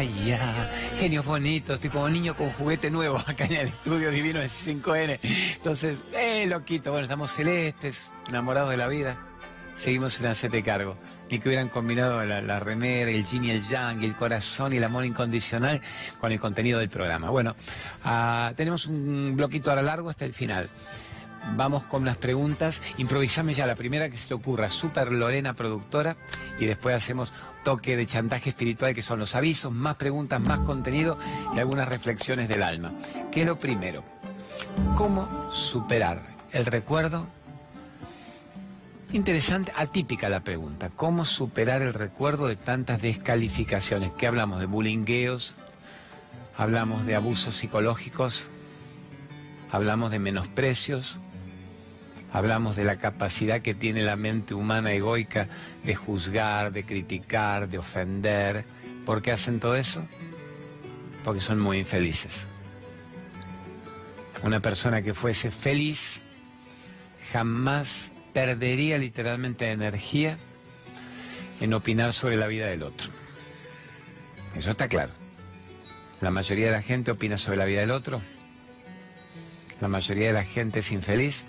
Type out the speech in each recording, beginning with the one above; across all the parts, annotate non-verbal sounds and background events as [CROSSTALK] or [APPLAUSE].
Maya. Genios bonitos, estoy como niño con juguete nuevo [LAUGHS] acá en el estudio divino de 5N. Entonces, eh, loquito, bueno, estamos celestes, enamorados de la vida. Seguimos en Hacete Cargo. Y que hubieran combinado la, remera, el yin y el yang, el corazón y el amor incondicional con el contenido del programa. Bueno, ah, tenemos un bloquito ahora largo hasta el final. Vamos con unas preguntas. Improvisame ya la primera que se te ocurra. Super Lorena, productora. Y después hacemos toque de chantaje espiritual, que son los avisos, más preguntas, más contenido y algunas reflexiones del alma. ¿Qué es lo primero? ¿Cómo superar el recuerdo? Interesante, atípica la pregunta. ¿Cómo superar el recuerdo de tantas descalificaciones? ¿Qué hablamos de bulingueos? ¿Hablamos de abusos psicológicos? ¿Hablamos de menosprecios? Hablamos de la capacidad que tiene la mente humana egoica de juzgar, de criticar, de ofender. ¿Por qué hacen todo eso? Porque son muy infelices. Una persona que fuese feliz jamás perdería literalmente energía en opinar sobre la vida del otro. Eso está claro. La mayoría de la gente opina sobre la vida del otro. La mayoría de la gente es infeliz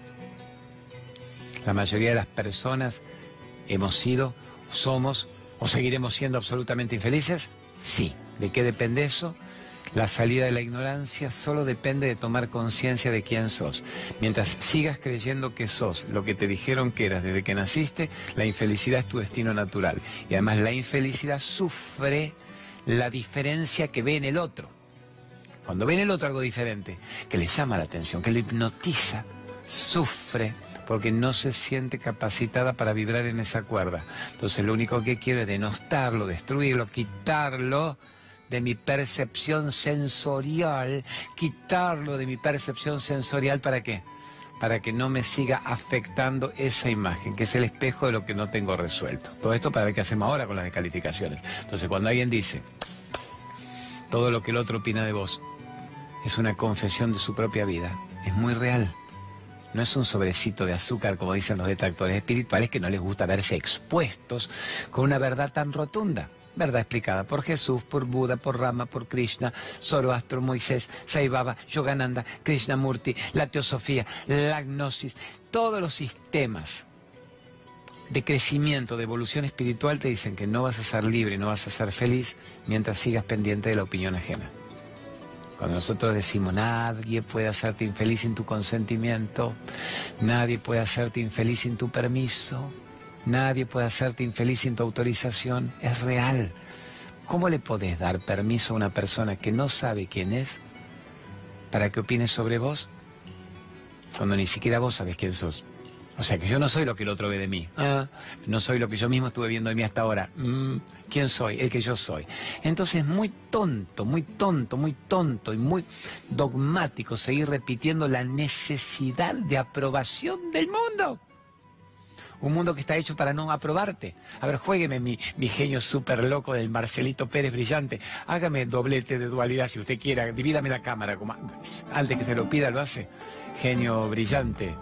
la mayoría de las personas hemos sido, somos o seguiremos siendo absolutamente infelices? Sí. ¿De qué depende eso? La salida de la ignorancia solo depende de tomar conciencia de quién sos. Mientras sigas creyendo que sos lo que te dijeron que eras desde que naciste, la infelicidad es tu destino natural. Y además la infelicidad sufre la diferencia que ve en el otro. Cuando ve en el otro algo diferente, que le llama la atención, que lo hipnotiza, sufre porque no se siente capacitada para vibrar en esa cuerda. Entonces lo único que quiero es denostarlo, destruirlo, quitarlo de mi percepción sensorial, quitarlo de mi percepción sensorial, ¿para qué? Para que no me siga afectando esa imagen, que es el espejo de lo que no tengo resuelto. Todo esto para ver qué hacemos ahora con las descalificaciones. Entonces, cuando alguien dice, todo lo que el otro opina de vos es una confesión de su propia vida, es muy real no es un sobrecito de azúcar, como dicen los detractores espirituales, que no les gusta verse expuestos con una verdad tan rotunda. Verdad explicada por Jesús, por Buda, por Rama, por Krishna, Zoroastro, Moisés, Sai Baba, Yogananda, Krishnamurti, la teosofía, la gnosis, todos los sistemas de crecimiento, de evolución espiritual te dicen que no vas a ser libre, no vas a ser feliz mientras sigas pendiente de la opinión ajena. Cuando nosotros decimos, nadie puede hacerte infeliz sin tu consentimiento, nadie puede hacerte infeliz sin tu permiso, nadie puede hacerte infeliz sin tu autorización, es real. ¿Cómo le podés dar permiso a una persona que no sabe quién es para que opine sobre vos cuando ni siquiera vos sabés quién sos? O sea que yo no soy lo que el otro ve de mí. Ah, no soy lo que yo mismo estuve viendo de mí hasta ahora. Mm, ¿Quién soy? El que yo soy. Entonces, muy tonto, muy tonto, muy tonto y muy dogmático seguir repitiendo la necesidad de aprobación del mundo. Un mundo que está hecho para no aprobarte. A ver, juegueme mi, mi genio súper loco del Marcelito Pérez Brillante. Hágame doblete de dualidad si usted quiera. Divídame la cámara. Como, antes que se lo pida, lo hace. Genio brillante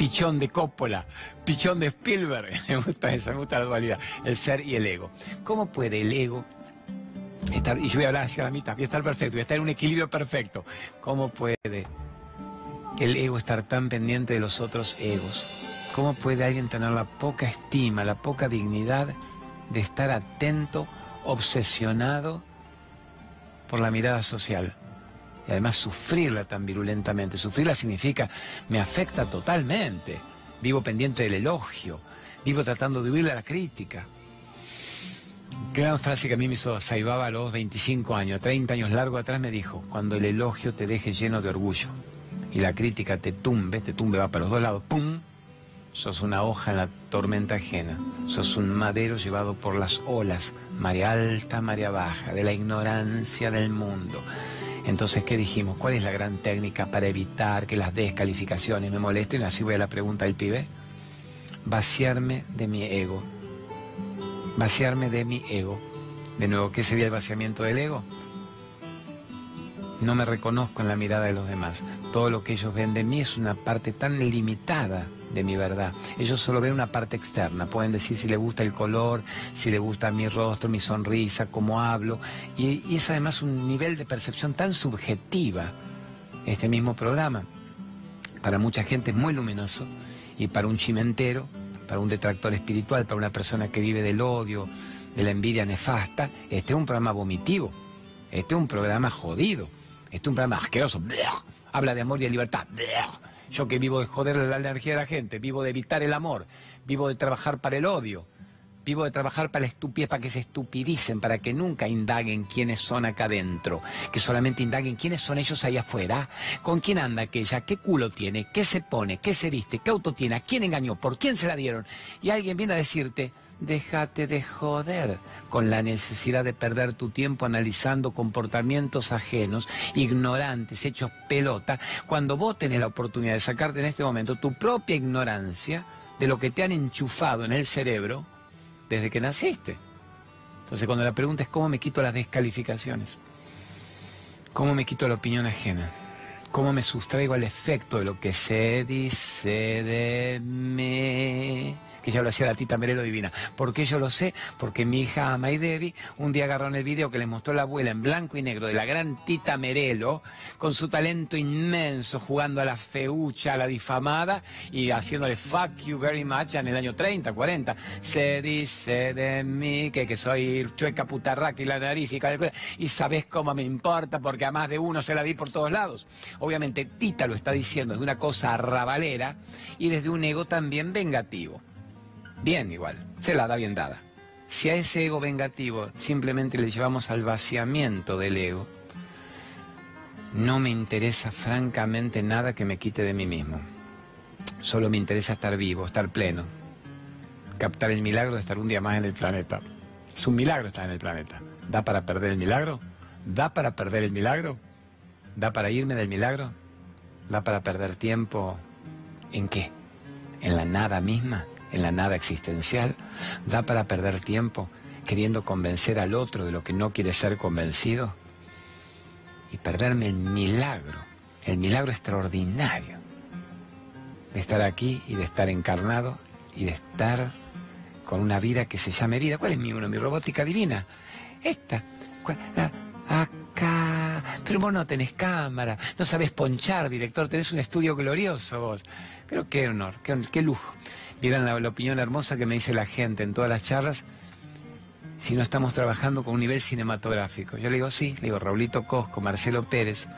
pichón de Coppola, pichón de Spielberg. [LAUGHS] Me gusta eso, me gusta la dualidad, el ser y el ego. ¿Cómo puede el ego estar, y yo voy a hablar hacia la mitad, voy a estar perfecto, voy a estar en un equilibrio perfecto? ¿Cómo puede el ego estar tan pendiente de los otros egos? ¿Cómo puede alguien tener la poca estima, la poca dignidad de estar atento, obsesionado por la mirada social? Y además sufrirla tan virulentamente. Sufrirla significa, me afecta totalmente. Vivo pendiente del elogio, vivo tratando de huirle a la crítica. Gran frase que a mí me hizo Saibaba a los 25 años, 30 años largo atrás me dijo, cuando el elogio te deje lleno de orgullo y la crítica te tumbe, te tumbe va para los dos lados, ¡pum! Sos una hoja en la tormenta ajena, sos un madero llevado por las olas, marea alta, marea baja, de la ignorancia del mundo. Entonces, ¿qué dijimos? ¿Cuál es la gran técnica para evitar que las descalificaciones me molesten? Así voy a la pregunta del pibe. Vaciarme de mi ego. Vaciarme de mi ego. De nuevo, ¿qué sería el vaciamiento del ego? No me reconozco en la mirada de los demás. Todo lo que ellos ven de mí es una parte tan limitada de mi verdad. Ellos solo ven una parte externa. Pueden decir si les gusta el color, si les gusta mi rostro, mi sonrisa, cómo hablo. Y, y es además un nivel de percepción tan subjetiva, este mismo programa. Para mucha gente es muy luminoso y para un chimentero, para un detractor espiritual, para una persona que vive del odio, de la envidia nefasta, este es un programa vomitivo. Este es un programa jodido. Este es un programa asqueroso. Habla de amor y de libertad. Yo que vivo de joder la energía de la gente, vivo de evitar el amor, vivo de trabajar para el odio, vivo de trabajar para la estupidez, para que se estupidicen, para que nunca indaguen quiénes son acá adentro, que solamente indaguen quiénes son ellos allá afuera, con quién anda aquella, qué culo tiene, qué se pone, qué se viste, qué auto tiene, a quién engañó, por quién se la dieron. Y alguien viene a decirte, déjate de joder con la necesidad de perder tu tiempo analizando comportamientos ajenos, ignorantes, hechos pelota, cuando vos tenés la oportunidad de sacarte en este momento tu propia ignorancia de lo que te han enchufado en el cerebro desde que naciste. Entonces cuando la pregunta es cómo me quito las descalificaciones, cómo me quito la opinión ajena, cómo me sustraigo al efecto de lo que se dice de mí que ya lo hacía la tita Merelo Divina. ¿Por qué yo lo sé? Porque mi hija May Debbie un día agarró en el video que le mostró la abuela en blanco y negro de la gran tita Merelo, con su talento inmenso, jugando a la feucha, a la difamada y haciéndole fuck you very much en el año 30, 40. Se dice de mí que, que soy chueca putarraca y la nariz y, y sabes cómo me importa porque a más de uno se la di por todos lados. Obviamente Tita lo está diciendo de una cosa arrabalera y desde un ego también vengativo. Bien igual, se la da bien dada. Si a ese ego vengativo simplemente le llevamos al vaciamiento del ego, no me interesa francamente nada que me quite de mí mismo. Solo me interesa estar vivo, estar pleno, captar el milagro de estar un día más en el planeta. Es un milagro estar en el planeta. ¿Da para perder el milagro? ¿Da para perder el milagro? ¿Da para irme del milagro? ¿Da para perder tiempo en qué? ¿En la nada misma? En la nada existencial, da para perder tiempo queriendo convencer al otro de lo que no quiere ser convencido y perderme el milagro, el milagro extraordinario de estar aquí y de estar encarnado y de estar con una vida que se llame vida. ¿Cuál es mi uno? Mi robótica divina. Esta. acá. Pero vos no tenés cámara, no sabés ponchar, director, tenés un estudio glorioso vos. Pero qué honor, qué, qué lujo. Vieran la, opinión hermosa que me dice la gente en todas las charlas, si no estamos trabajando con un nivel cinematográfico. Yo le digo, sí, le digo, Raulito Cosco, Marcelo Pérez,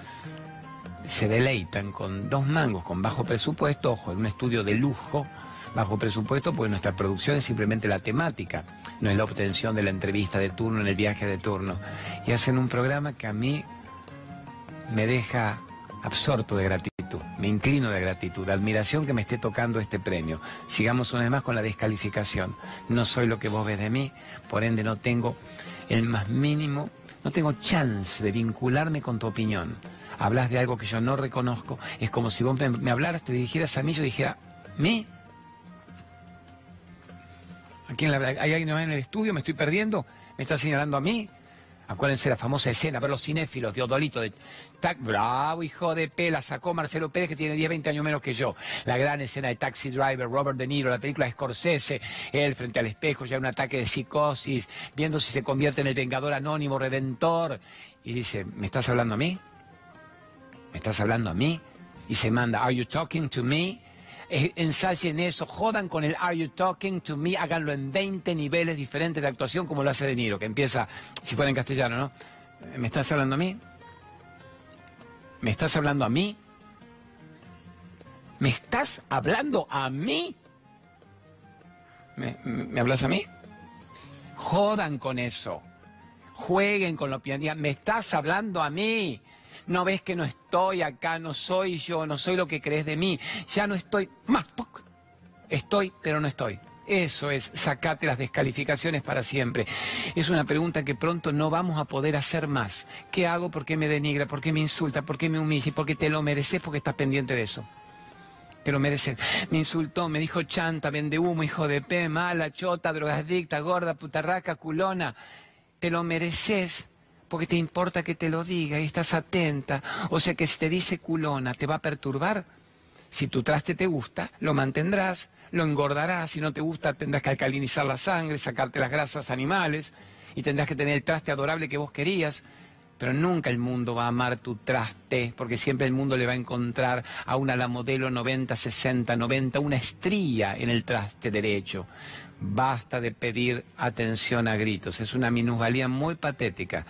se deleitan con dos mangos, con bajo presupuesto, ojo, en un estudio de lujo, bajo presupuesto, pues nuestra producción es simplemente la temática, no es la obtención de la entrevista de turno en el viaje de turno. Y hacen un programa que a mí me deja absorto de gratitud me inclino de gratitud, de admiración que me esté tocando este premio. Sigamos una vez más con la descalificación. No soy lo que vos ves de mí, por ende no tengo el más mínimo, no tengo chance de vincularme con tu opinión. Hablas de algo que yo no reconozco, es como si vos me, hablaras, te dirigieras a mí, yo dijera, ¿me? ¿Aquí en ¿Hay alguien en el estudio? ¿Me estoy perdiendo? ¿Me está señalando a mí? Acuérdense la famosa escena, ver los cinéfilos de Odolito, de Tac, bravo, hijo de pela, sacó Marcelo Pérez, que tiene 10, 20 años menos que yo. La gran escena de Taxi Driver, Robert De Niro, la película Scorsese, él frente al espejo, ya un ataque de psicosis, viendo si se convierte en el vengador anónimo, redentor. Y dice, ¿me estás hablando a mí? ¿Me estás hablando a mí? Y se manda, ¿Are you talking to me? Ensayen eso, jodan con el Are You Talking to Me, háganlo en 20 niveles diferentes de actuación como lo hace De Niro, que empieza, si fuera en castellano, ¿no? ¿Me estás hablando a mí? ¿Me estás hablando a mí? ¿Me estás hablando a mí? ¿Me, hablas a mí? Jodan con eso. Jueguen con la opinión. ¿Me estás hablando a mí? No ves que no estoy acá, no soy yo, no soy lo que crees de mí. Ya no estoy más. Estoy, pero no estoy. Eso es, sacate las descalificaciones para siempre. Es una pregunta que pronto no vamos a poder hacer más. ¿Qué hago? ¿Por qué me denigra? ¿Por qué me insulta? ¿Por qué me humilla? ¿Por qué te lo mereces? Porque estás pendiente de eso. Te lo mereces. Me insultó, me dijo chanta, vende humo, hijo de P, mala, chota, drogadicta, gorda, putarraca, culona. Te lo mereces porque te importa que te lo diga y estás atenta. O sea que si te dice culona, ¿te va a perturbar? Si tu traste te gusta, lo mantendrás, lo engordarás. Si no te gusta, tendrás que alcalinizar la sangre, sacarte las grasas animales y tendrás que tener el traste adorable que vos querías. Pero nunca el mundo va a amar tu traste, porque siempre el mundo le va a encontrar a una la modelo 90, 60, 90, una estría en el traste derecho. Basta de pedir atención a gritos, es una minusvalía muy patética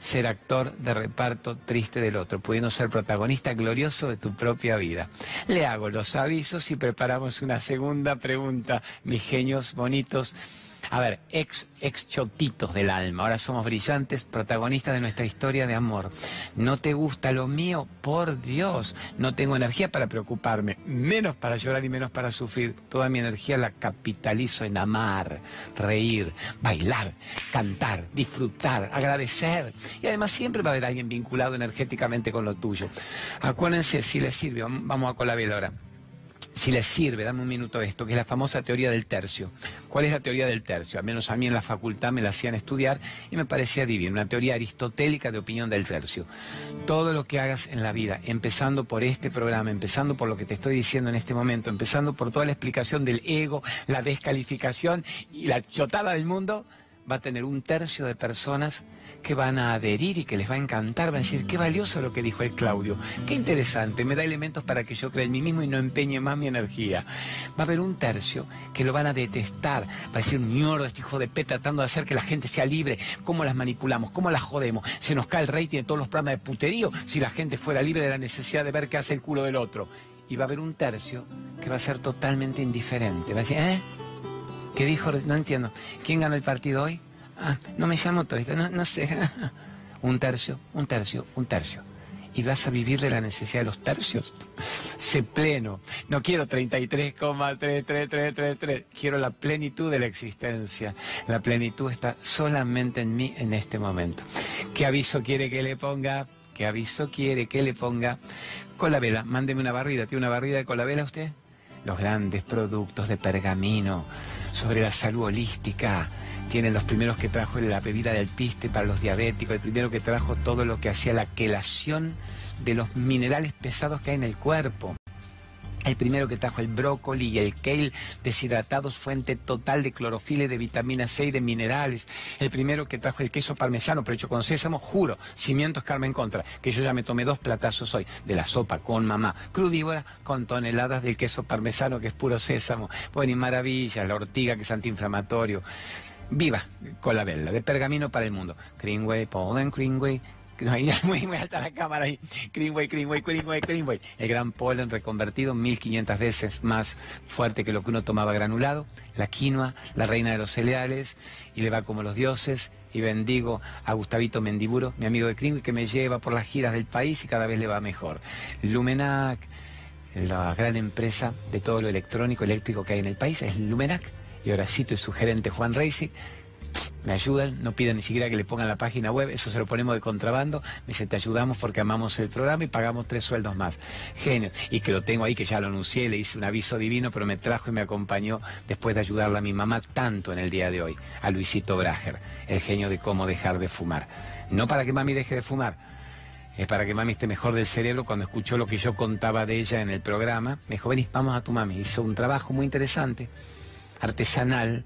ser actor de reparto triste del otro, pudiendo ser protagonista glorioso de tu propia vida. Le hago los avisos y preparamos una segunda pregunta, mis genios bonitos. A ver, ex, ex chotitos del alma, ahora somos brillantes, protagonistas de nuestra historia de amor. ¿No te gusta lo mío? Por Dios, no tengo energía para preocuparme, menos para llorar y menos para sufrir. Toda mi energía la capitalizo en amar, reír, bailar, cantar, disfrutar, agradecer. Y además siempre va a haber alguien vinculado energéticamente con lo tuyo. Acuérdense, si les sirve, vamos a Colabel ahora si les sirve, dame un minuto esto, que es la famosa teoría del tercio. ¿Cuál es la teoría del tercio? Al menos a mí en la facultad me la hacían estudiar y me parecía divina, una teoría aristotélica de opinión del tercio. Todo lo que hagas en la vida, empezando por este programa, empezando por lo que te estoy diciendo en este momento, empezando por toda la explicación del ego, la descalificación y la chotada del mundo, va a tener un tercio de personas que van a adherir y que les va a encantar, van a decir, qué valioso lo que dijo el Claudio, qué interesante, me da elementos para que yo crea en mí mismo y no empeñe más mi energía. Va a haber un tercio que lo van a detestar, va a decir, mierda, este hijo de P tratando de hacer que la gente sea libre, cómo las manipulamos, cómo las jodemos, se nos cae el rating de todos los programas de puterío si la gente fuera libre de la necesidad de ver qué hace el culo del otro. Y va a haber un tercio que va a ser totalmente indiferente, va a decir, ¿eh? ¿Qué dijo? No entiendo. ¿Quién ganó el partido hoy? Ah, no me llamo todavía, no, no sé. [LAUGHS] un tercio, un tercio, un tercio. Y vas a vivir de la necesidad de los tercios. [LAUGHS] Sé pleno. No quiero 33,33333. Quiero la plenitud de la existencia. La plenitud está solamente en mí en este momento. ¿Qué aviso quiere que le ponga? ¿Qué aviso quiere que le ponga? Colabela, mándeme una barrida. ¿Tiene una barrida de colabela usted? Los grandes productos de pergamino sobre la salud holística. Tienen los primeros que trajo la bebida del piste para los diabéticos, el primero que trajo todo lo que hacía la quelación de los minerales pesados que hay en el cuerpo. El primero que trajo el brócoli y el kale deshidratados, fuente total de clorofila y de vitamina C y de minerales. El primero que trajo el queso parmesano, pero hecho con sésamo, juro, cimientos Carmen Contra, que yo ya me tomé dos platazos hoy de la sopa con mamá, crudívora, con toneladas del queso parmesano, que es puro sésamo. Bueno, y maravilla, la ortiga, que es antiinflamatorio. Viva con la vela, de pergamino para el mundo. Greenway, Polen Greenway, [LAUGHS] muy, muy alta la cámara ahí. Greenway, Greenway, Greenway, Greenway. El gran polen reconvertido, 1500 veces más fuerte que lo que uno tomaba granulado. La quinoa, la reina de los cereales, y le va como los dioses. Y bendigo a Gustavito Mendiburo, mi amigo de Greenway, que me lleva por las giras del país y cada vez le va mejor. Lumenac, la gran empresa de todo lo electrónico, eléctrico que hay en el país, es Lumenac. Y Horacito y su gerente Juan Reisig me ayudan, no piden ni siquiera que le pongan la página web, eso se lo ponemos de contrabando, me dicen te ayudamos porque amamos el programa y pagamos tres sueldos más. Genio. Y que lo tengo ahí, que ya lo anuncié, le hice un aviso divino, pero me trajo y me acompañó después de ayudarle a mi mamá tanto en el día de hoy, a Luisito Brager, el genio de cómo dejar de fumar. No para que mami deje de fumar, es para que mami esté mejor del cerebro. Cuando escuchó lo que yo contaba de ella en el programa, me dijo, vení, vamos a tu mami. Hizo un trabajo muy interesante, artesanal,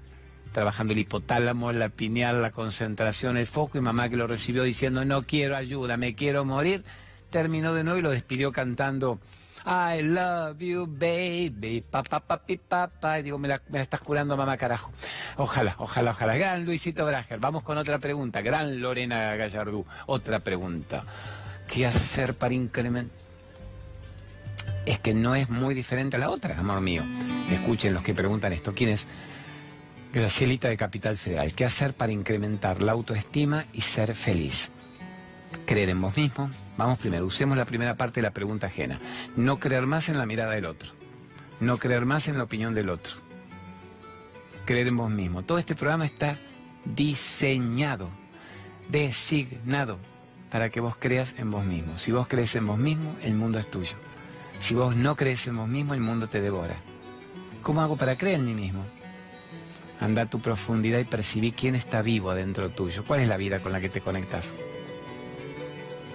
trabajando el hipotálamo, la pineal, la concentración, el foco, y mamá que lo recibió diciendo, no quiero ayuda, me quiero morir, terminó de nuevo y lo despidió cantando, I love you, baby, papá, papi, papá, y digo, me la, estás curando, mamá, carajo. Ojalá, ojalá, ojalá. Gran Luisito Brager, vamos con otra pregunta, gran Lorena Gallardú, otra pregunta. ¿Qué hacer para incrementar? Es que no es muy diferente a la otra, amor mío. Escuchen los que preguntan esto. ¿Quién es? Gracielita de Capital Federal. ¿Qué hacer para incrementar la autoestima y ser feliz? Creer en vos mismo. Vamos primero, usemos la primera parte de la pregunta ajena. No creer más en la mirada del otro. No creer más en la opinión del otro. Creer en vos mismo. Todo este programa está diseñado, designado para que vos creas en vos mismo. Si vos crees en vos mismo, el mundo es tuyo. Si vos no crees en vos mismo, el mundo te devora. ¿Cómo hago para creer en mí mismo? Anda a tu profundidad y percibí quién está vivo adentro tuyo. ¿Cuál es la vida con la que te conectas?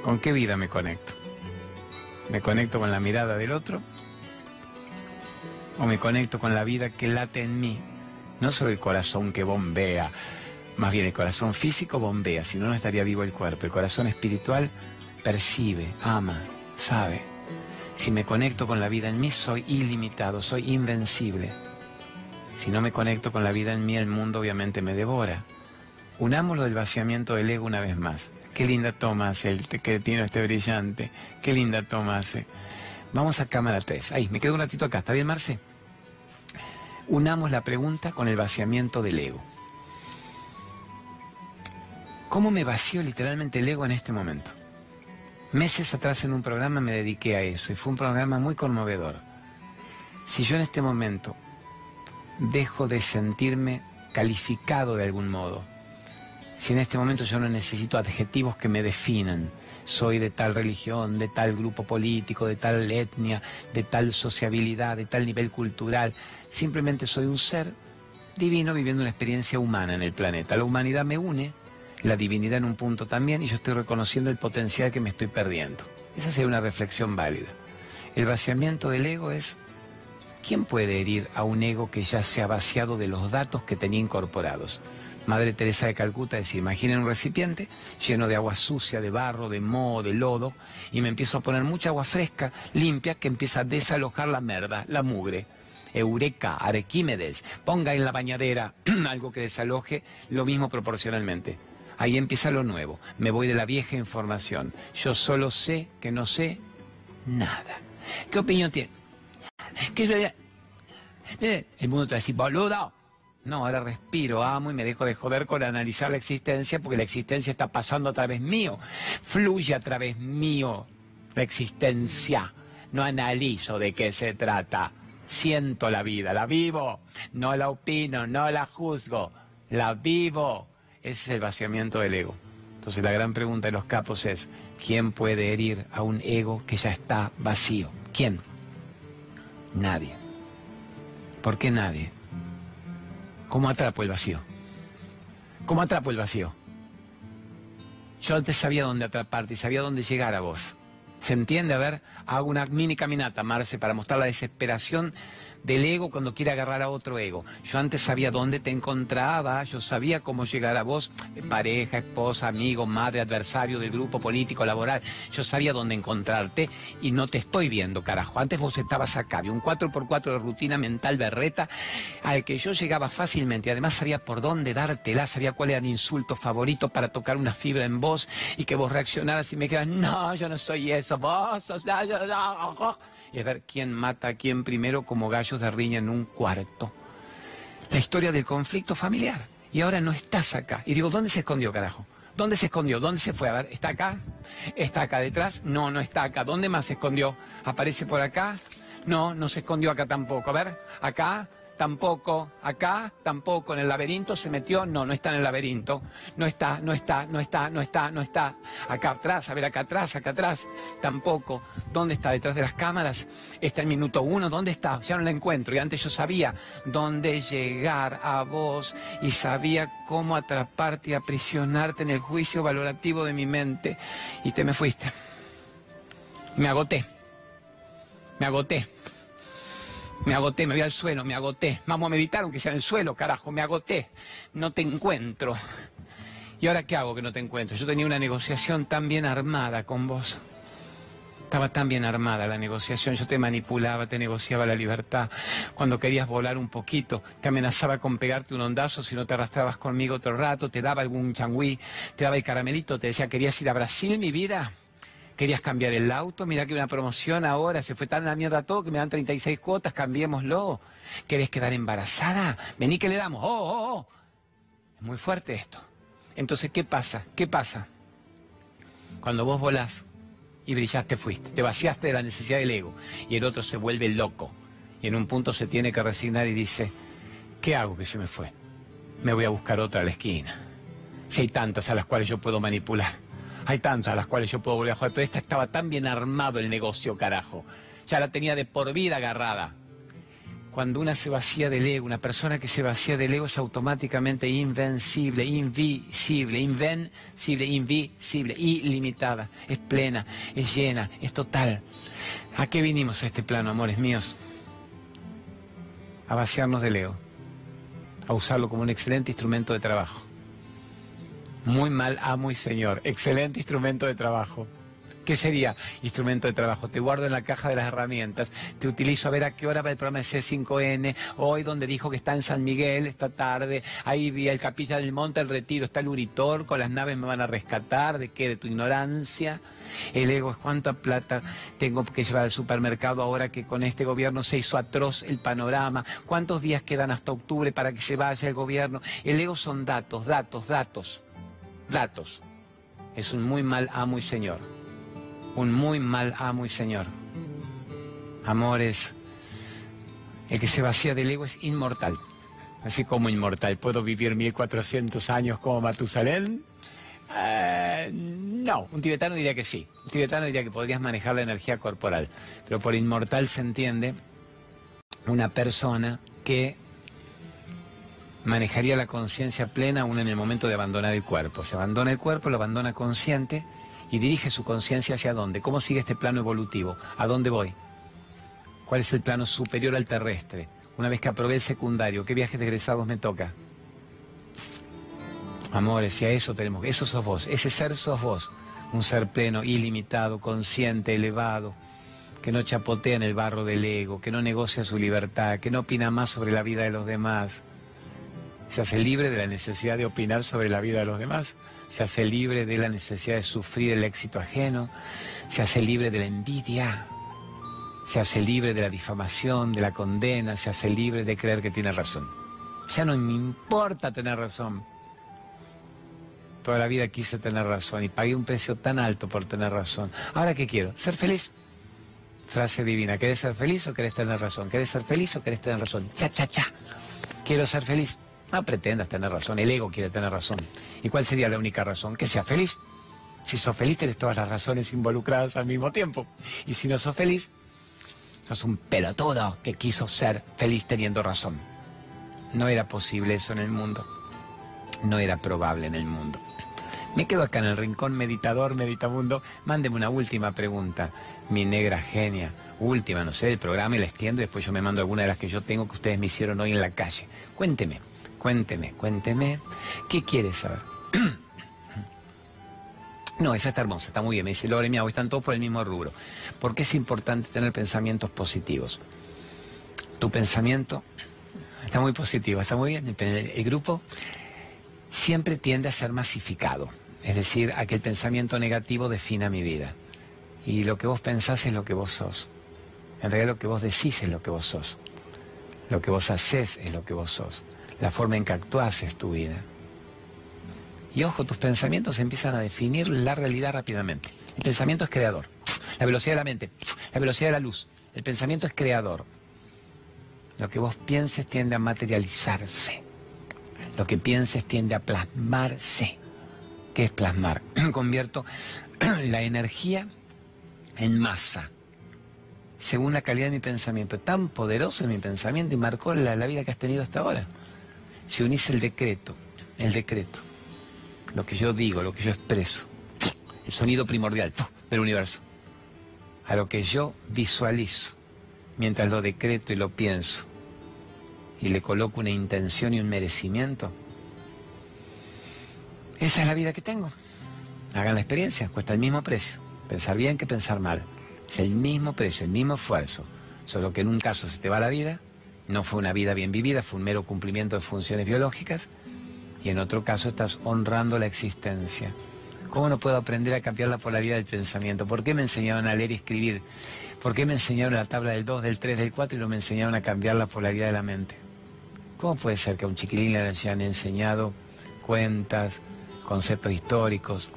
¿Con qué vida me conecto? ¿Me conecto con la mirada del otro? ¿O me conecto con la vida que late en mí? No solo el corazón que bombea, más bien el corazón físico bombea, si no, no estaría vivo el cuerpo. El corazón espiritual percibe, ama, sabe. Si me conecto con la vida en mí, soy ilimitado, soy invencible. Si no me conecto con la vida en mí, el mundo obviamente me devora. Unamos lo del vaciamiento del ego una vez más. Qué linda toma hace el que tiene este brillante. Qué linda toma hace. Vamos a cámara 3. Ahí, me quedo un ratito acá. ¿Está bien, Marce? Unamos la pregunta con el vaciamiento del ego. ¿Cómo me vacío literalmente el ego en este momento? Meses atrás en un programa me dediqué a eso y fue un programa muy conmovedor. Si yo en este momento dejo de sentirme calificado de algún modo, si en este momento yo no necesito adjetivos que me definan, soy de tal religión, de tal grupo político, de tal etnia, de tal sociabilidad, de tal nivel cultural, simplemente soy un ser divino viviendo una experiencia humana en el planeta. La humanidad me une la divinidad en un punto también y yo estoy reconociendo el potencial que me estoy perdiendo. Esa sería una reflexión válida. El vaciamiento del ego es, ¿quién puede herir a un ego que ya se ha vaciado de los datos que tenía incorporados? Madre Teresa de Calcuta decía, imaginen un recipiente lleno de agua sucia, de barro, de moho, de lodo, y me empiezo a poner mucha agua fresca, limpia, que empieza a desalojar la merda, la mugre. Eureka, Arquímedes, ponga en la bañadera [CLEARS THROAT] algo que desaloje lo mismo proporcionalmente. Ahí empieza lo nuevo. Me voy de la vieja información. Yo solo sé que no sé nada. ¿Qué opinión tiene? ¿Qué eh, El mundo te va a decir, boludo. No, ahora respiro, amo y me dejo de joder con analizar la existencia porque la existencia está pasando a través mío. Fluye a través mío la existencia. No analizo de qué se trata. Siento la vida, la vivo. No la opino, no la juzgo. La vivo. Ese es el vaciamiento del ego. Entonces la gran pregunta de los capos es, ¿quién puede herir a un ego que ya está vacío? ¿Quién? Nadie. ¿Por qué nadie? ¿Cómo atrapo el vacío? ¿Cómo atrapo el vacío? Yo antes sabía dónde atraparte y sabía dónde llegar a vos. ¿Se entiende? A ver, hago una mini caminata, Marce, para mostrar la desesperación del ego cuando quiere agarrar a otro ego. Yo antes sabía dónde te encontraba, yo sabía cómo llegar a vos, eh, pareja, esposa, amigo, madre, adversario del grupo político, laboral. Yo sabía dónde encontrarte y no te estoy viendo, carajo. Antes vos estabas acá, había un 4x4 de rutina mental berreta al que yo llegaba fácilmente. Además sabía por dónde dártela, sabía cuál era mi insulto favorito para tocar una fibra en vos y que vos reaccionaras y me dijeras, no, yo no soy eso. Y a ver quién mata a quién primero como gallos de riña en un cuarto. La historia del conflicto familiar. Y ahora no estás acá. Y digo, ¿dónde se escondió, carajo? ¿Dónde se escondió? ¿Dónde se fue? A ver, ¿está acá? ¿Está acá detrás? No, no está acá. ¿Dónde más se escondió? ¿Aparece por acá? No, no se escondió acá tampoco. A ver, acá, tampoco, acá, tampoco, en el laberinto se metió, no, no está en el laberinto, no está, no está, no está, no está, no está, acá atrás, a ver, acá atrás, acá atrás, tampoco, ¿dónde está? Detrás de las cámaras, está en minuto uno, ¿dónde está? Ya no la encuentro, y antes yo sabía dónde llegar a vos y sabía cómo atraparte y aprisionarte en el juicio valorativo de mi mente, y te me fuiste. Me agoté, me agoté. Me agoté, me voy al suelo, me agoté. Vamos a meditar aunque sea en el suelo, carajo, me agoté. No te encuentro. ¿Y ahora qué hago que no te encuentro? Yo tenía una negociación tan bien armada con vos. Estaba tan bien armada la negociación, yo te manipulaba, te negociaba la libertad. Cuando querías volar un poquito, te amenazaba con pegarte un ondazo si no te arrastrabas conmigo otro rato, te daba algún changüí, te daba el caramelito, te decía, ¿querías ir a Brasil, mi vida? Querías cambiar el auto, mira que una promoción ahora, se fue tan a la mierda todo que me dan 36 cuotas, cambiémoslo. ¿Querés quedar embarazada? Vení que le damos. Oh, oh, oh. Es muy fuerte esto. Entonces, ¿qué pasa? ¿Qué pasa? Cuando vos volás y brillaste fuiste, te vaciaste de la necesidad del ego y el otro se vuelve loco y en un punto se tiene que resignar y dice, ¿qué hago que se me fue? Me voy a buscar otra a la esquina. Si hay tantas a las cuales yo puedo manipular. Hay tantas a las cuales yo puedo volver a jugar, pero esta estaba tan bien armado el negocio, carajo. Ya la tenía de por vida agarrada. cuando una se vacía del ego, una persona que se vacía del ego es automáticamente invencible, invisible, invencible, invisible, ilimitada, es plena, es llena, es total. ¿A qué vinimos a este plano, amores míos? A vaciarnos del ego, a usarlo como un excelente instrumento de trabajo. Muy mal amo y señor, excelente instrumento de trabajo. ¿Qué sería instrumento de trabajo? Te guardo en la caja de las herramientas, te utilizo a ver a qué hora va el programa de C5N, hoy donde dijo que está en San Miguel esta tarde, ahí vi el Capilla del Monte, el Retiro, está el Uritor, con las naves me van a rescatar, ¿de qué? De tu ignorancia. El ego es cuánta plata tengo que llevar al supermercado ahora que con este gobierno se hizo atroz el panorama, cuántos días quedan hasta octubre para que se vaya el gobierno. El ego son datos, datos, datos, datos. Es un muy mal amo y señor un muy mal amo y señor. Amores, el que se vacía del ego es inmortal. Así como inmortal, ¿puedo vivir 1400 años como Matusalén? Eh, no, un tibetano diría que sí. Un tibetano diría que podrías manejar la energía corporal. Pero por inmortal se entiende una persona que manejaría la conciencia plena aún en el momento de abandonar el cuerpo. Se abandona el cuerpo, lo abandona consciente y dirige su conciencia hacia dónde. ¿Cómo sigue este plano evolutivo? ¿A dónde voy? ¿Cuál es el plano superior al terrestre? Una vez que aprobé el secundario, ¿qué viajes de egresados me toca? Amores, y a eso tenemos, eso sos vos, ese ser sos vos, un ser pleno, ilimitado, consciente, elevado, que no chapotea en el barro del ego, que no negocia su libertad, que no opina más sobre la vida de los demás, se hace libre de la necesidad de opinar sobre la vida de los demás se hace libre de la necesidad de sufrir el éxito ajeno, se hace libre de la envidia, se hace libre de la difamación, de la condena, se hace libre de creer que tiene razón. Ya no me importa tener razón. Toda la vida quise tener razón y pagué un precio tan alto por tener razón. Ahora qué quiero? Ser feliz. Frase divina. ¿Querés ser feliz o querés tener razón? ¿Querés ser feliz o querés tener razón? Cha, cha, cha. Quiero ser feliz. No pretendas tener razón, el ego quiere tener razón. ¿Y cuál sería la única razón? Que sea feliz. Si sos feliz, tenés todas las razones involucradas al mismo tiempo. Y si no sos feliz, sos un pelotudo que quiso ser feliz teniendo razón. No era posible eso en el mundo. No era probable en el mundo. Me quedo acá en el rincón meditador, meditamundo. Mándeme una última pregunta, mi negra genia. Última, no sé, del programa y la extiendo y después yo me mando alguna de las que yo tengo que ustedes me hicieron hoy en la calle. Cuénteme. Cuénteme, cuénteme. ¿Qué quieres saber? [CLEARS THROAT] No, esa está hermosa, está muy bien. Me dice Lore, mi están todos por el mismo rubro. ¿Por qué es importante tener pensamientos positivos? Tu pensamiento está muy positivo, está muy bien. El grupo siempre tiende a ser masificado. Es decir, a que el pensamiento negativo defina mi vida. Y lo que vos pensás es lo que vos sos. En realidad lo que vos decís es lo que vos sos. Lo que vos haces es lo que vos sos la forma en que actúas es tu vida. Y ojo, tus pensamientos empiezan a definir la realidad rápidamente. El pensamiento es creador. La velocidad de la mente, la velocidad de la luz. El pensamiento es creador. Lo que vos pienses tiende a materializarse. Lo que pienses tiende a plasmarse. ¿Qué es plasmar? [CLEARS THROAT] Convierto [CLEARS THROAT] la energía en masa según la calidad de mi pensamiento. Tan poderoso es mi pensamiento y marcó la, la vida que has tenido hasta ahora si unís el decreto, el decreto, lo que yo digo, lo que yo expreso, el sonido primordial del universo, a lo que yo visualizo, mientras lo decreto y lo pienso, y le coloco una intención y un merecimiento, esa es la vida que tengo. Hagan la experiencia, cuesta el mismo precio. Pensar bien que pensar mal. Es el mismo precio, el mismo esfuerzo. Solo que en un caso se te va la vida no fue una vida bien vivida, fue un mero cumplimiento de funciones biológicas, y en otro caso estás honrando la existencia. ¿Cómo no puedo aprender a cambiar la polaridad del pensamiento? ¿Por qué me enseñaron a leer y escribir? ¿Por qué me enseñaron la tabla del 2, del 3, del 4 y no me enseñaron a cambiar la polaridad de la mente? ¿Cómo puede ser que a un chiquilín le hayan enseñado cuentas, conceptos históricos,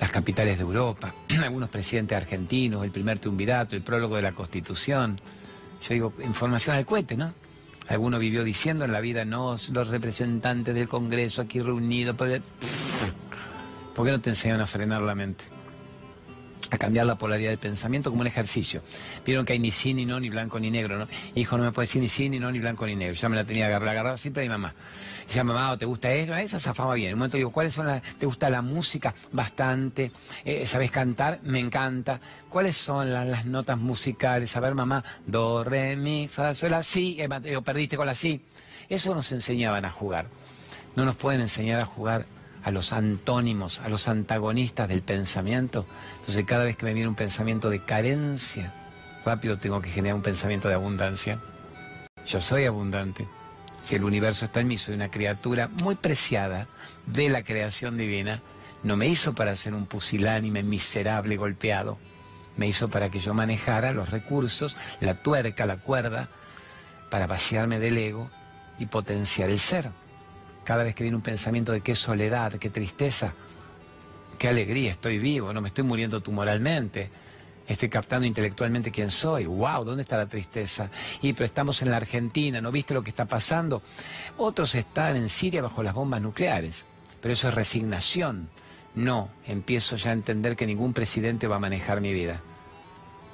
las capitales de Europa, [CLEARS THROAT] algunos presidentes argentinos, el primer triunvirato, el prólogo de la Constitución? Yo digo, información al cohete, ¿no? Alguno vivió diciendo en la vida, no, los representantes del Congreso aquí reunidos, ¿por qué no te enseñan a frenar la mente? a cambiar la polaridad del pensamiento como un ejercicio. Vieron que hay ni sí, ni no, ni blanco, ni negro, ¿no? Hijo, no me puede decir ni sí, ni no, ni blanco, ni negro. Ya me la tenía agarrada, agarraba siempre a mi mamá. Decía, mamá, ¿te gusta eso? Esa zafaba bien. En un momento digo, ¿cuáles son las, te gusta la música? Bastante. Eh, ¿Sabes cantar? Me encanta. ¿Cuáles son las, notas musicales? A ver, mamá, do, re, mi, fa, sol, la, si. Eh, perdiste con la si. Eso nos enseñaban a jugar. No nos pueden enseñar a jugar a los antónimos, a los antagonistas del pensamiento. Entonces cada vez que me viene un pensamiento de carencia, rápido tengo que generar un pensamiento de abundancia. Yo soy abundante. Si el universo está en mí, soy una criatura muy preciada de la creación divina. No me hizo para ser un pusilánime miserable golpeado. Me hizo para que yo manejara los recursos, la tuerca, la cuerda, para vaciarme del ego y potenciar el ser. Cada vez que viene un pensamiento de qué soledad, qué tristeza, qué alegría, estoy vivo, no me estoy muriendo tumoralmente, estoy captando intelectualmente quién soy. ¡Wow! ¿Dónde está la tristeza? Y pero estamos en la Argentina, ¿no viste lo que está pasando? Otros están en Siria bajo las bombas nucleares, pero eso es resignación. No, empiezo ya a entender que ningún presidente va a manejar mi vida.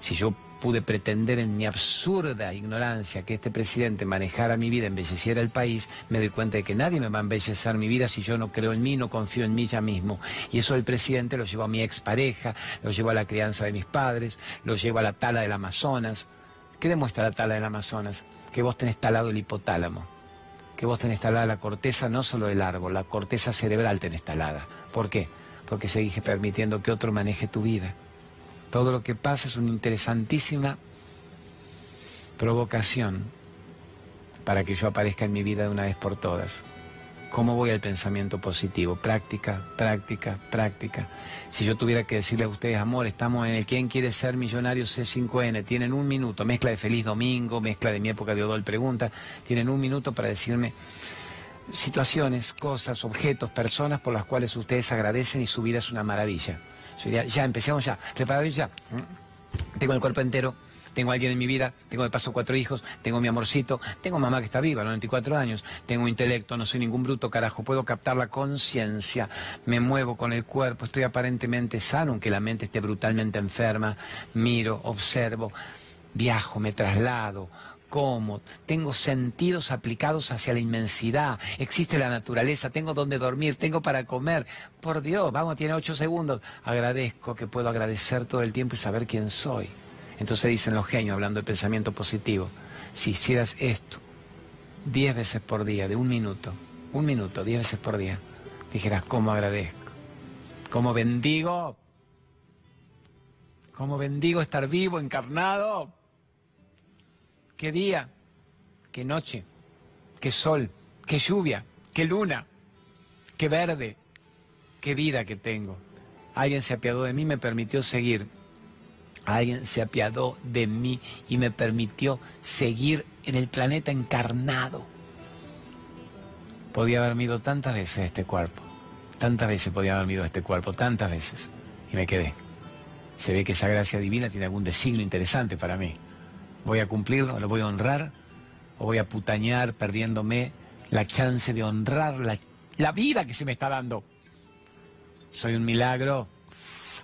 Si yo pude pretender en mi absurda ignorancia que este presidente manejara mi vida, embelleciera el país, me doy cuenta de que nadie me va a embellecer mi vida si yo no creo en mí, no confío en mí ya mismo. Y eso el presidente lo llevó a mi expareja, lo llevó a la crianza de mis padres, lo llevó a la tala del Amazonas. ¿Qué demuestra la tala del Amazonas? Que vos tenés talado el hipotálamo, que vos tenés talada la corteza no solo del árbol, la corteza cerebral tenés talada. ¿Por qué? Porque seguís permitiendo que otro maneje tu vida. Todo lo que pasa es una interesantísima provocación para que yo aparezca en mi vida de una vez por todas. ¿Cómo voy al pensamiento positivo? Práctica, práctica, práctica. Si yo tuviera que decirle a ustedes, amor, estamos en el ¿Quién quiere ser millonario C5N? Tienen un minuto, mezcla de Feliz Domingo, mezcla de mi época de Odol Pregunta, tienen un minuto para decirme situaciones, cosas, objetos, personas por las cuales ustedes agradecen y su vida es una maravilla ya empecemos ya, preparado ya. Tengo el cuerpo entero, tengo a alguien en mi vida, tengo de paso cuatro hijos, tengo mi amorcito, tengo mamá que está viva, 94 años, tengo intelecto, no soy ningún bruto carajo, puedo captar la conciencia, me muevo con el cuerpo, estoy aparentemente sano, aunque la mente esté brutalmente enferma, miro, observo, viajo, me traslado, como, tengo sentidos aplicados hacia la inmensidad, existe la naturaleza, tengo donde dormir, tengo para comer. Por Dios, vamos, tiene ocho segundos. Agradezco que puedo agradecer todo el tiempo y saber quién soy. Entonces dicen los genios, hablando de pensamiento positivo, si hicieras esto diez veces por día, de un minuto, un minuto, diez veces por día, dijeras, ¿cómo agradezco? ¿Cómo bendigo? ¿Cómo bendigo estar vivo, encarnado? Qué día, qué noche, qué sol, qué lluvia, qué luna, qué verde, qué vida que tengo. Alguien se apiadó de mí, me permitió seguir. Alguien se apiadó de mí y me permitió seguir en el planeta encarnado. Podía haber ido tantas veces este cuerpo, tantas veces podía haber ido este cuerpo, tantas veces, y me quedé. Se ve que esa gracia divina tiene algún designio interesante para mí. ¿Voy a cumplirlo? ¿Lo voy a honrar? ¿O voy a putañar perdiéndome la chance de honrar la, la vida que se me está dando? Soy un milagro.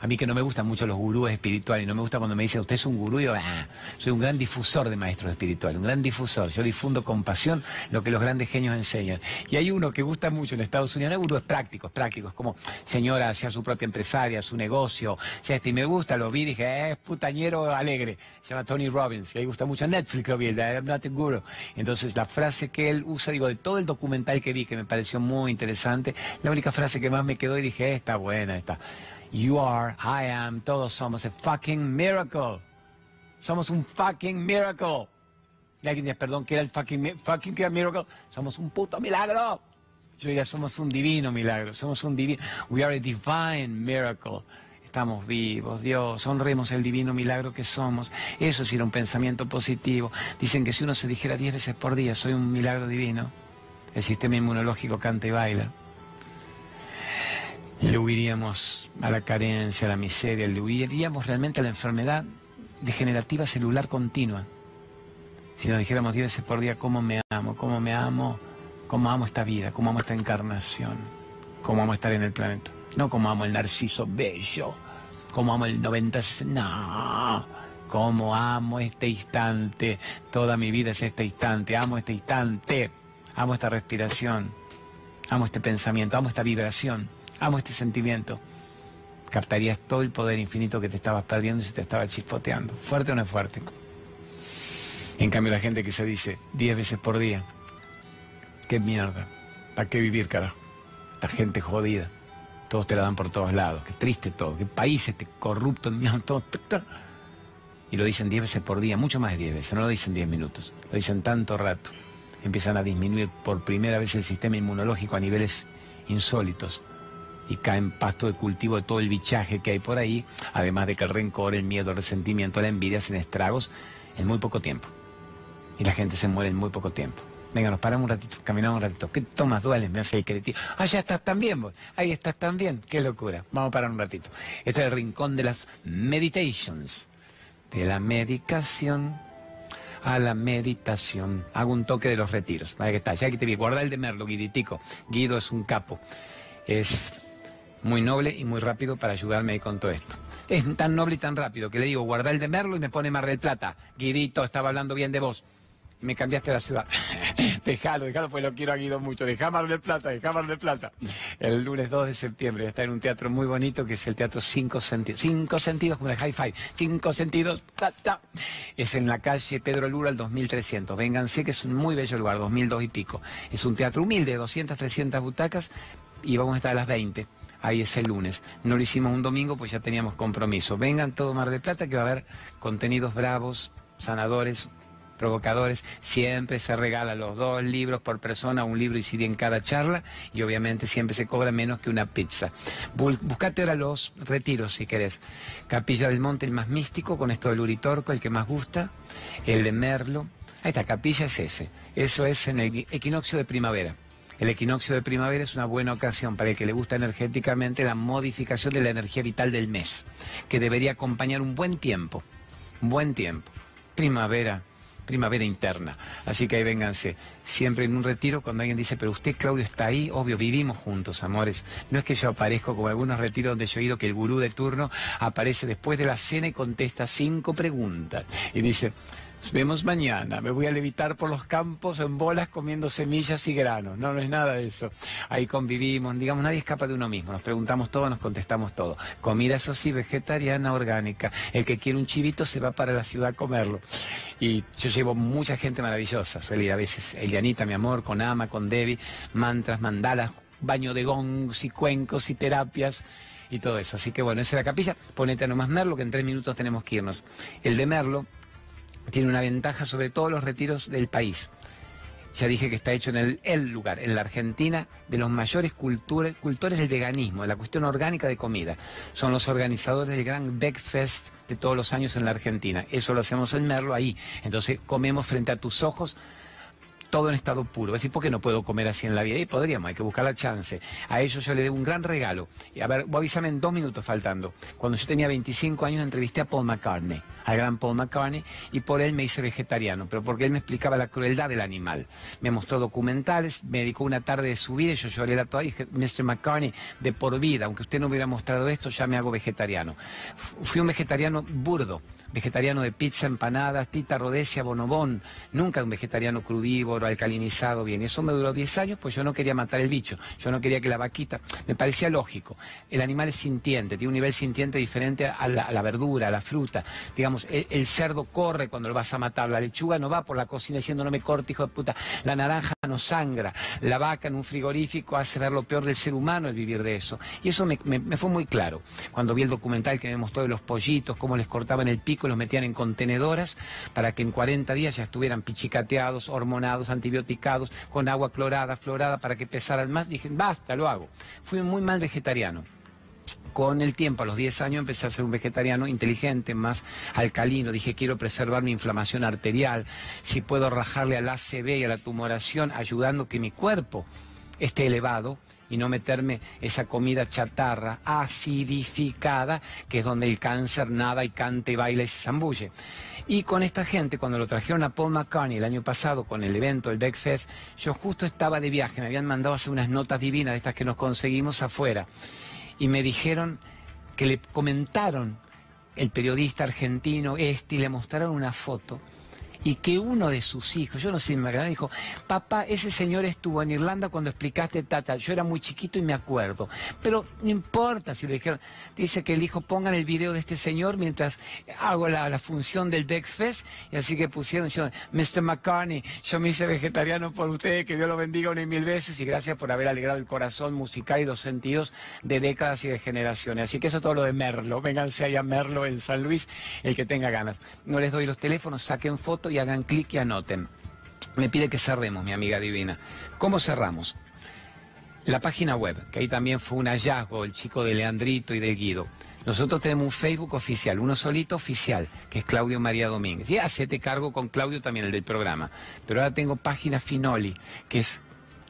A mí que no me gustan mucho los gurúes espirituales, no me gusta cuando me dicen, usted es un gurú, yo ah, soy un gran difusor de maestros espirituales, un gran difusor. Yo difundo con pasión lo que los grandes genios enseñan. Y hay uno que gusta mucho en Estados Unidos, no gurú, es práctico, es práctico, es como señora, sea su propia empresaria, su negocio, sea este, y me gusta, lo vi, dije, eh, es putañero alegre, se llama Tony Robbins, y ahí gusta mucho Netflix, lo vi, el I'm not a guru. Entonces la frase que él usa, digo, de todo el documental que vi, que me pareció muy interesante, la única frase que más me quedó y dije, está buena, está. You are, I am, todos somos a fucking miracle. Somos un fucking miracle. Y alguien dice, perdón, ¿qué era el fucking, fucking miracle? Somos un puto milagro. Yo diría, somos un divino milagro, somos un divino, we are a divine miracle. Estamos vivos, Dios, sonremos el divino milagro que somos. Eso sí era un pensamiento positivo. Dicen que si uno se dijera diez veces por día, soy un milagro divino, el sistema inmunológico canta y baila le huiríamos a la carencia, a la miseria, le huiríamos realmente a la enfermedad degenerativa celular continua. Si nos dijéramos diez veces por día cómo me amo, cómo me amo, cómo amo esta vida, cómo amo esta encarnación, cómo amo estar en el planeta. No como amo el narciso bello, Como amo el 90, no, como amo este instante, toda mi vida es este instante, amo este instante, amo esta respiración, amo este pensamiento, amo esta vibración, amo este sentimiento. Captarías todo el poder infinito que te estabas perdiendo y se te estaba chispoteando. ¿Fuerte o no es fuerte? En cambio la gente que se dice 10 veces por día, qué mierda, ¿para qué vivir, carajo? Esta gente jodida, todos te la dan por todos lados, qué triste todo, qué país este corrupto, todo, y lo dicen 10 veces por día, mucho más de 10 veces, no lo dicen 10 minutos, lo dicen tanto rato. Empiezan a disminuir por primera vez el sistema inmunológico a niveles insólitos y cae en pasto de cultivo de todo el bichaje que hay por ahí, además de que el rencor, el miedo, el resentimiento, la envidia hacen estragos en muy poco tiempo y la gente se muere en muy poco tiempo. Venga, nos paramos un ratito, caminamos un ratito. ¿Qué tomas duales? Me hace el cretino. Ah, ya estás también vos. Ahí estás también. Qué locura. Vamos a parar un ratito. Este es el rincón de las meditations. De la medicación a la meditación. Hago un toque de los retiros. Que está. Ya que te vi. Guarda el de Merlo, Guiditico. Guido es un capo. Es muy noble y muy rápido para ayudarme con todo esto. Es tan noble y tan rápido que le digo, guarda el de Merlo y me pone Mar del Plata. Guidito, estaba hablando bien de vos me cambiaste la ciudad. [LAUGHS] dejalo, dejalo, pues lo quiero a Guido mucho. Dejá Mar del Plata, dejá Mar del Plata. El lunes 2 de septiembre está en un teatro muy bonito que es el Teatro Cinco Sentidos. Cinco Sentidos, como de High Five. Cinco Sentidos, Es en la calle Pedro Lura, al 2300. Vénganse, que es un muy bello lugar, 2002 y pico. Es un teatro humilde, 200, 300 butacas y vamos a estar a las 20 ahí es el lunes. No lo hicimos un domingo, pues ya teníamos compromiso. Vengan todo Mar del Plata, que va a haber contenidos bravos, sanadores, provocadores, siempre se regala los dos libros por persona, un libro y CD en cada charla, y obviamente siempre se cobra menos que una pizza. Buscate ahora los retiros si querés. Capilla del Monte, el más místico, con esto del Uritorco, el que más gusta, el de Merlo. Ahí está, capilla es ese. Eso es en el equinoccio de primavera. El equinoccio de primavera es una buena ocasión para el que le gusta energéticamente la modificación de la energía vital del mes, que debería acompañar un buen tiempo, un buen tiempo. Primavera, primavera interna. Así que ahí vénganse. Siempre en un retiro, cuando alguien dice, pero usted, Claudio, está ahí, obvio, vivimos juntos, amores. No es que yo aparezco como algunos retiros donde yo he oído que el gurú de turno aparece después de la cena y contesta cinco preguntas. Y dice, vemos mañana, me voy a levitar por los campos en bolas comiendo semillas y granos. No, no es nada de eso. Ahí convivimos, digamos, nadie escapa de uno mismo. Nos preguntamos todo, nos contestamos todo. Comida, eso sí, vegetariana, orgánica. El que quiere un chivito se va para la ciudad a comerlo. Y yo llevo mucha gente maravillosa. Suele a veces Elianita, mi amor, con Ama, con Debbie, mantras, mandalas, baño de gongs y cuencos y terapias y todo eso. Así que bueno, esa es la capilla. Ponete a nomás Merlo, que en tres minutos tenemos que irnos. El de Merlo tiene una ventaja sobre todos los retiros del país. Ya dije que está hecho en el, lugar, en la Argentina, de los mayores cultores del veganismo, de la cuestión orgánica de comida. Son los organizadores del gran Fest de todos los años en la Argentina. Eso lo hacemos en Merlo ahí. Entonces comemos frente a tus ojos todo en estado puro. decir, ¿por qué no puedo comer así en la vida? Y podríamos, hay que buscar la chance. A ellos yo le debo un gran regalo. Y a ver, voy a avisarme en dos minutos faltando. Cuando yo tenía 25 años entrevisté a Paul McCartney, al gran Paul McCartney, y por él me hice vegetariano, pero porque él me explicaba la crueldad del animal. Me mostró documentales, me dedicó una tarde de su vida y yo lloré la toda y dije, Mr. McCartney, de por vida, aunque usted no hubiera mostrado esto, ya me hago vegetariano. Fui un vegetariano burdo vegetariano de pizza, empanadas, tita, rodesia, bonobón, nunca un vegetariano crudívoro, alcalinizado bien. Eso me duró 10 años, pues yo no quería matar el bicho, yo no quería que la vaquita, me parecía lógico. El animal es sintiente, tiene un nivel sintiente diferente a la, verdura, a la fruta. Digamos, el, cerdo corre cuando lo vas a matar, la lechuga no va por la cocina diciendo no me corte, hijo de puta, la naranja no sangra, la vaca en un frigorífico hace ver lo peor del ser humano el vivir de eso. Y eso me, me fue muy claro. Cuando vi el documental que me mostró de los pollitos, cómo les cortaban el pico, los metían en contenedoras para que en 40 días ya estuvieran pichicateados, hormonados, antibioticados, con agua clorada, florada, para que pesaran más. Dije, basta, lo hago. Fui muy mal vegetariano con el tiempo, a los 10 años, empecé a ser un vegetariano inteligente, más alcalino. Dije, quiero preservar mi inflamación arterial, si puedo rajarle al ACV y a la tumoración, ayudando que mi cuerpo esté elevado y no meterme esa comida chatarra acidificada, que es donde el cáncer nada y canta y baila y se zambulle. Y con esta gente, cuando lo trajeron a Paul McCartney el año pasado con el evento, el Beckfest, yo justo estaba de viaje, me habían mandado hacer unas notas divinas de estas que nos conseguimos afuera. Y me dijeron, que le comentaron el periodista argentino este y le mostraron una foto y que uno de sus hijos, yo no sé, me dijo, papá, ese señor estuvo en Irlanda cuando explicaste tata, yo era muy chiquito y me acuerdo, pero no importa si le dijeron, dice que el hijo pongan el video de este señor mientras hago la, función del Fest y así que pusieron, Mr. McCartney, yo me hice vegetariano por usted, que Dios lo bendiga una y mil veces y gracias por haber alegrado el corazón musical y los sentidos de décadas y de generaciones. Así que eso es todo lo de Merlo, vénganse ahí a Merlo en San Luis, el que tenga ganas. No les doy los teléfonos, saquen fotos hagan clic y anoten. Me pide que cerremos, mi amiga divina. ¿Cómo cerramos? La página web, que ahí también fue un hallazgo, el chico de Leandrito y de Guido. Nosotros tenemos un Facebook oficial, uno solito oficial, que es Claudio María Domínguez. Y hacete cargo con Claudio también, el del programa. Pero ahora tengo página Finoli, que es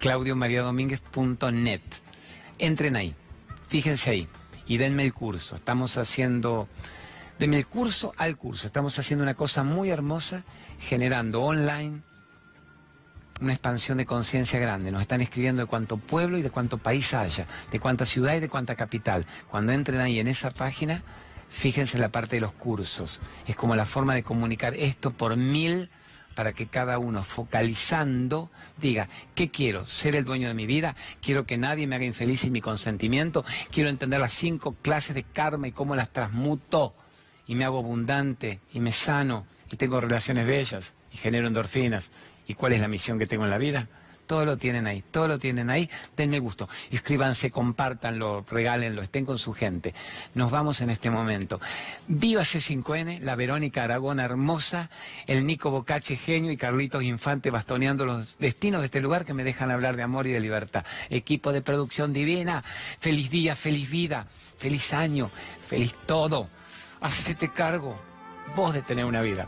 claudiomariadomínguez.net. Entren ahí, fíjense ahí y denme el curso. Estamos haciendo de el curso al curso. Estamos haciendo una cosa muy hermosa, generando online una expansión de conciencia grande. Nos están escribiendo de cuánto pueblo y de cuánto país haya, de cuánta ciudad y de cuánta capital. Cuando entren ahí en esa página, fíjense en la parte de los cursos. Es como la forma de comunicar esto por mil para que cada uno focalizando diga, ¿qué quiero? ¿Ser el dueño de mi vida? ¿Quiero que nadie me haga infeliz sin mi consentimiento? ¿Quiero entender las cinco clases de karma y cómo las transmuto? Y me hago abundante y me sano y tengo relaciones bellas y genero endorfinas. ¿Y cuál es la misión que tengo en la vida? Todo lo tienen ahí, todo lo tienen ahí. Denme gusto. Escríbanse, compártanlo, regálenlo, estén con su gente. Nos vamos en este momento. Viva C5N, la Verónica Aragón hermosa, el Nico Bocache genio y Carlitos Infante bastoneando los destinos de este lugar que me dejan hablar de amor y de libertad. Equipo de producción divina, feliz día, feliz vida, feliz año, feliz todo. Hacete cargo vos de tener una vida.